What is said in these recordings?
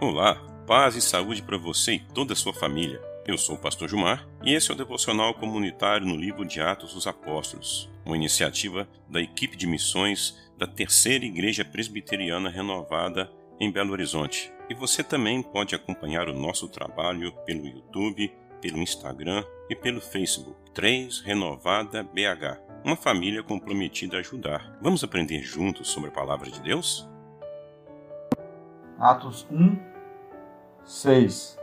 Olá, paz e saúde para você e toda a sua família. Eu sou o pastor Gilmar e esse é o devocional comunitário no livro de Atos dos Apóstolos, uma iniciativa da equipe de missões da Terceira Igreja Presbiteriana Renovada em Belo Horizonte. E você também pode acompanhar o nosso trabalho pelo YouTube, pelo Instagram e pelo Facebook. 3 Renovada BH, uma família comprometida a ajudar. Vamos aprender juntos sobre a palavra de Deus? Atos 1, 6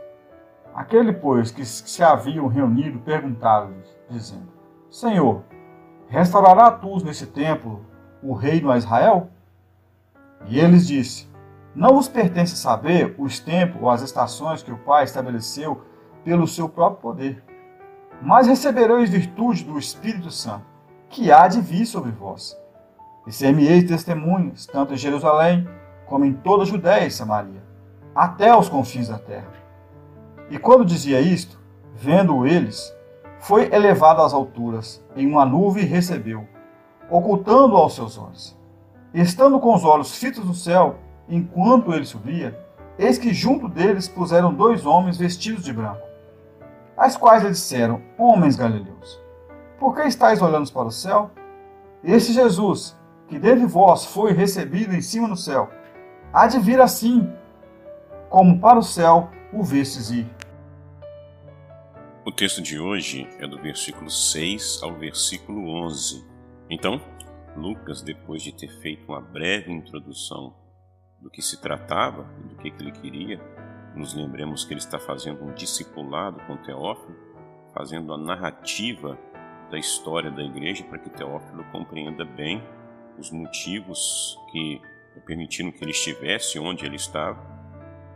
Aquele, pois, que se haviam reunido perguntaram-lhe, dizendo: Senhor, restaurará tu nesse templo o reino a Israel? E eles disse: Não vos pertence saber os tempos ou as estações que o Pai estabeleceu pelo seu próprio poder. Mas recebereis virtude do Espírito Santo, que há de vir sobre vós. E ser-me-eis testemunhas, tanto em Jerusalém como em toda a Judéia e Samaria, até os confins da terra. E quando dizia isto, vendo eles, foi elevado às alturas, em uma nuvem e recebeu, ocultando aos seus olhos. Estando com os olhos fitos no céu, enquanto ele subia, eis que junto deles puseram dois homens vestidos de branco, as quais lhe disseram: Homens galileus, por que estáis olhando para o céu? Este Jesus, que dentre vós foi recebido em cima no céu, há de vir assim, como para o céu o vestes ir. O texto de hoje é do versículo 6 ao versículo 11. Então, Lucas, depois de ter feito uma breve introdução do que se tratava e do que ele queria, nos lembremos que ele está fazendo um discipulado com Teófilo, fazendo a narrativa da história da igreja para que Teófilo compreenda bem os motivos que permitiram que ele estivesse onde ele estava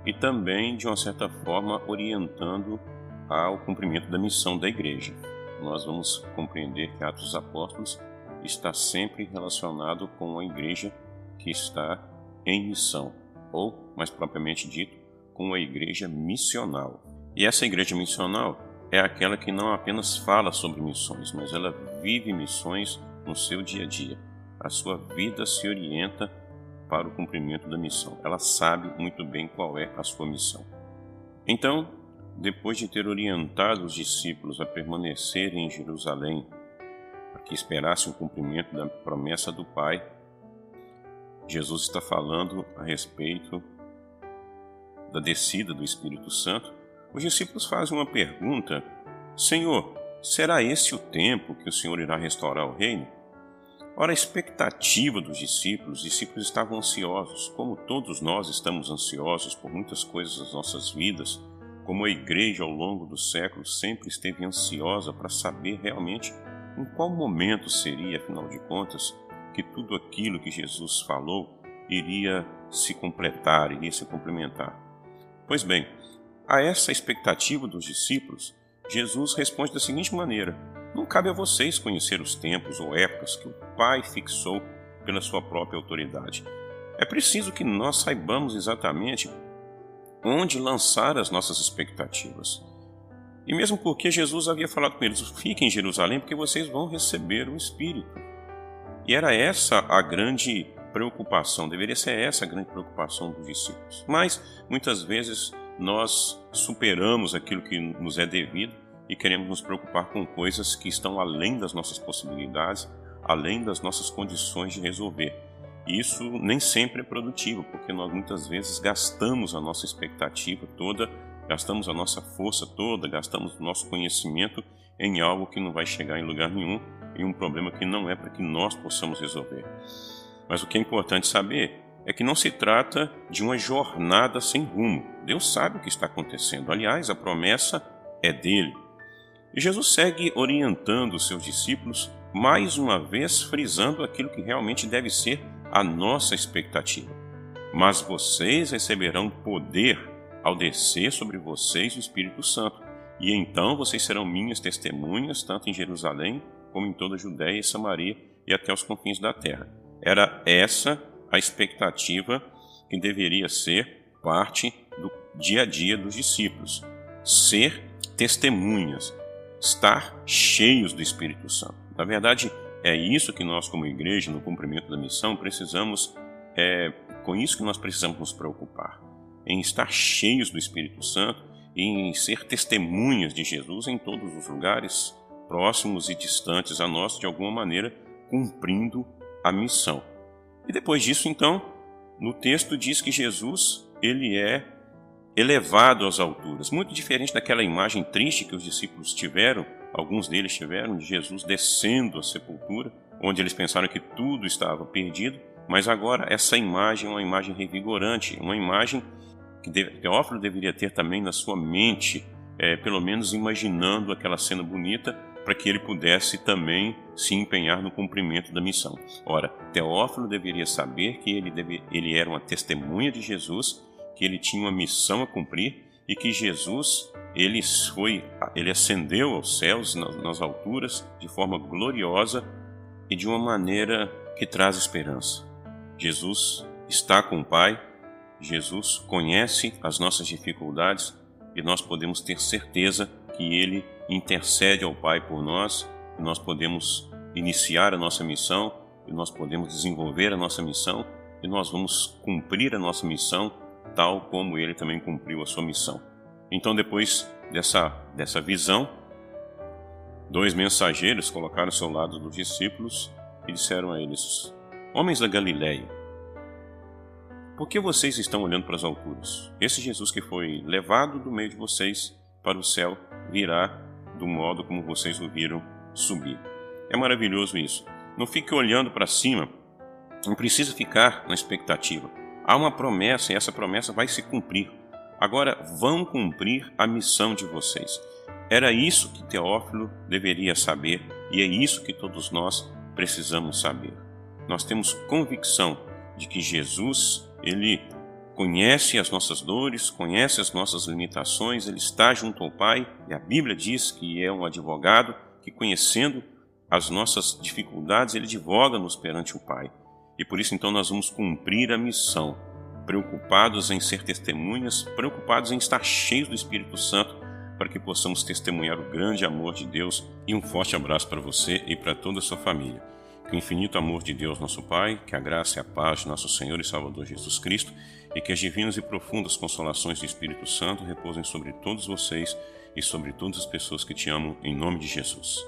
e também, de uma certa forma, orientando ao cumprimento da missão da igreja. Nós vamos compreender que Atos dos Apóstolos está sempre relacionado com a igreja que está em missão, ou, mais propriamente dito, com a igreja missional. E essa igreja missional é aquela que não apenas fala sobre missões, mas ela vive missões no seu dia a dia. A sua vida se orienta para o cumprimento da missão. Ela sabe muito bem qual é a sua missão. Então, depois de ter orientado os discípulos a permanecerem em Jerusalém, para que esperassem o cumprimento da promessa do Pai, Jesus está falando a respeito da descida do Espírito Santo. Os discípulos fazem uma pergunta: Senhor, será esse o tempo que o Senhor irá restaurar o reino? Ora, a expectativa dos discípulos, os discípulos estavam ansiosos, como todos nós estamos ansiosos por muitas coisas das nossas vidas, como a igreja ao longo dos séculos sempre esteve ansiosa para saber realmente em qual momento seria, afinal de contas, que tudo aquilo que Jesus falou iria se completar, iria se complementar. Pois bem, a essa expectativa dos discípulos, Jesus responde da seguinte maneira: Não cabe a vocês conhecer os tempos ou épocas que o Pai fixou pela sua própria autoridade. É preciso que nós saibamos exatamente onde lançar as nossas expectativas. E mesmo porque Jesus havia falado com eles: fiquem em Jerusalém, porque vocês vão receber o Espírito. E era essa a grande preocupação, deveria ser essa a grande preocupação dos discípulos. Mas muitas vezes nós superamos aquilo que nos é devido e queremos nos preocupar com coisas que estão além das nossas possibilidades, além das nossas condições de resolver. Isso nem sempre é produtivo, porque nós muitas vezes gastamos a nossa expectativa toda, gastamos a nossa força toda, gastamos o nosso conhecimento em algo que não vai chegar em lugar nenhum, em um problema que não é para que nós possamos resolver. Mas o que é importante saber é que não se trata de uma jornada sem rumo. Deus sabe o que está acontecendo. Aliás, a promessa é dele. E Jesus segue orientando os seus discípulos, mais uma vez frisando aquilo que realmente deve ser a nossa expectativa. Mas vocês receberão poder ao descer sobre vocês o Espírito Santo, e então vocês serão minhas testemunhas, tanto em Jerusalém como em toda a Judéia e Samaria e até os confins da terra. Era essa a expectativa que deveria ser parte do dia a dia dos discípulos: ser testemunhas, estar cheios do Espírito Santo. Na verdade, é isso que nós, como igreja, no cumprimento da missão, precisamos, é com isso que nós precisamos nos preocupar, em estar cheios do Espírito Santo e em ser testemunhas de Jesus em todos os lugares, próximos e distantes a nós, de alguma maneira, cumprindo a missão. E depois disso, então, no texto diz que Jesus, ele é elevado às alturas, muito diferente daquela imagem triste que os discípulos tiveram, alguns deles tiveram, de Jesus descendo à sepultura, onde eles pensaram que tudo estava perdido, mas agora essa imagem é uma imagem revigorante, uma imagem que Teófilo deveria ter também na sua mente, é, pelo menos imaginando aquela cena bonita, para que ele pudesse também se empenhar no cumprimento da missão. Ora, Teófilo deveria saber que ele, deve, ele era uma testemunha de Jesus, que ele tinha uma missão a cumprir e que Jesus ele foi, ele ascendeu aos céus nas, alturas de forma gloriosa e de uma maneira que traz esperança. Jesus está com o Pai, Jesus conhece as nossas dificuldades e nós podemos ter certeza que Ele intercede ao Pai por nós, e nós podemos iniciar a nossa missão, e nós podemos desenvolver a nossa missão, e nós vamos cumprir a nossa missão tal como Ele também cumpriu a sua missão. Então, depois dessa, dessa visão, dois mensageiros colocaram-se ao lado dos discípulos e disseram a eles: Homens da Galiléia, por que vocês estão olhando para as alturas? Esse Jesus que foi levado do meio de vocês para o céu virá do modo como vocês o viram subir. É maravilhoso isso. Não fique olhando para cima, não precisa ficar na expectativa. Há uma promessa e essa promessa vai se cumprir. Agora vão cumprir a missão de vocês. Era isso que Teófilo deveria saber e é isso que todos nós precisamos saber. Nós temos convicção de que Jesus, ele conhece as nossas dores, conhece as nossas limitações, ele está junto ao Pai e a Bíblia diz que é um advogado que, conhecendo as nossas dificuldades, ele advoga-nos perante o Pai. E por isso, então, nós vamos cumprir a missão preocupados em ser testemunhas, preocupados em estar cheios do Espírito Santo, para que possamos testemunhar o grande amor de Deus. E um forte abraço para você e para toda a sua família. Que o infinito amor de Deus, nosso Pai, que a graça e a paz de nosso Senhor e Salvador Jesus Cristo, e que as divinas e profundas consolações do Espírito Santo repousem sobre todos vocês e sobre todas as pessoas que te amam, em nome de Jesus.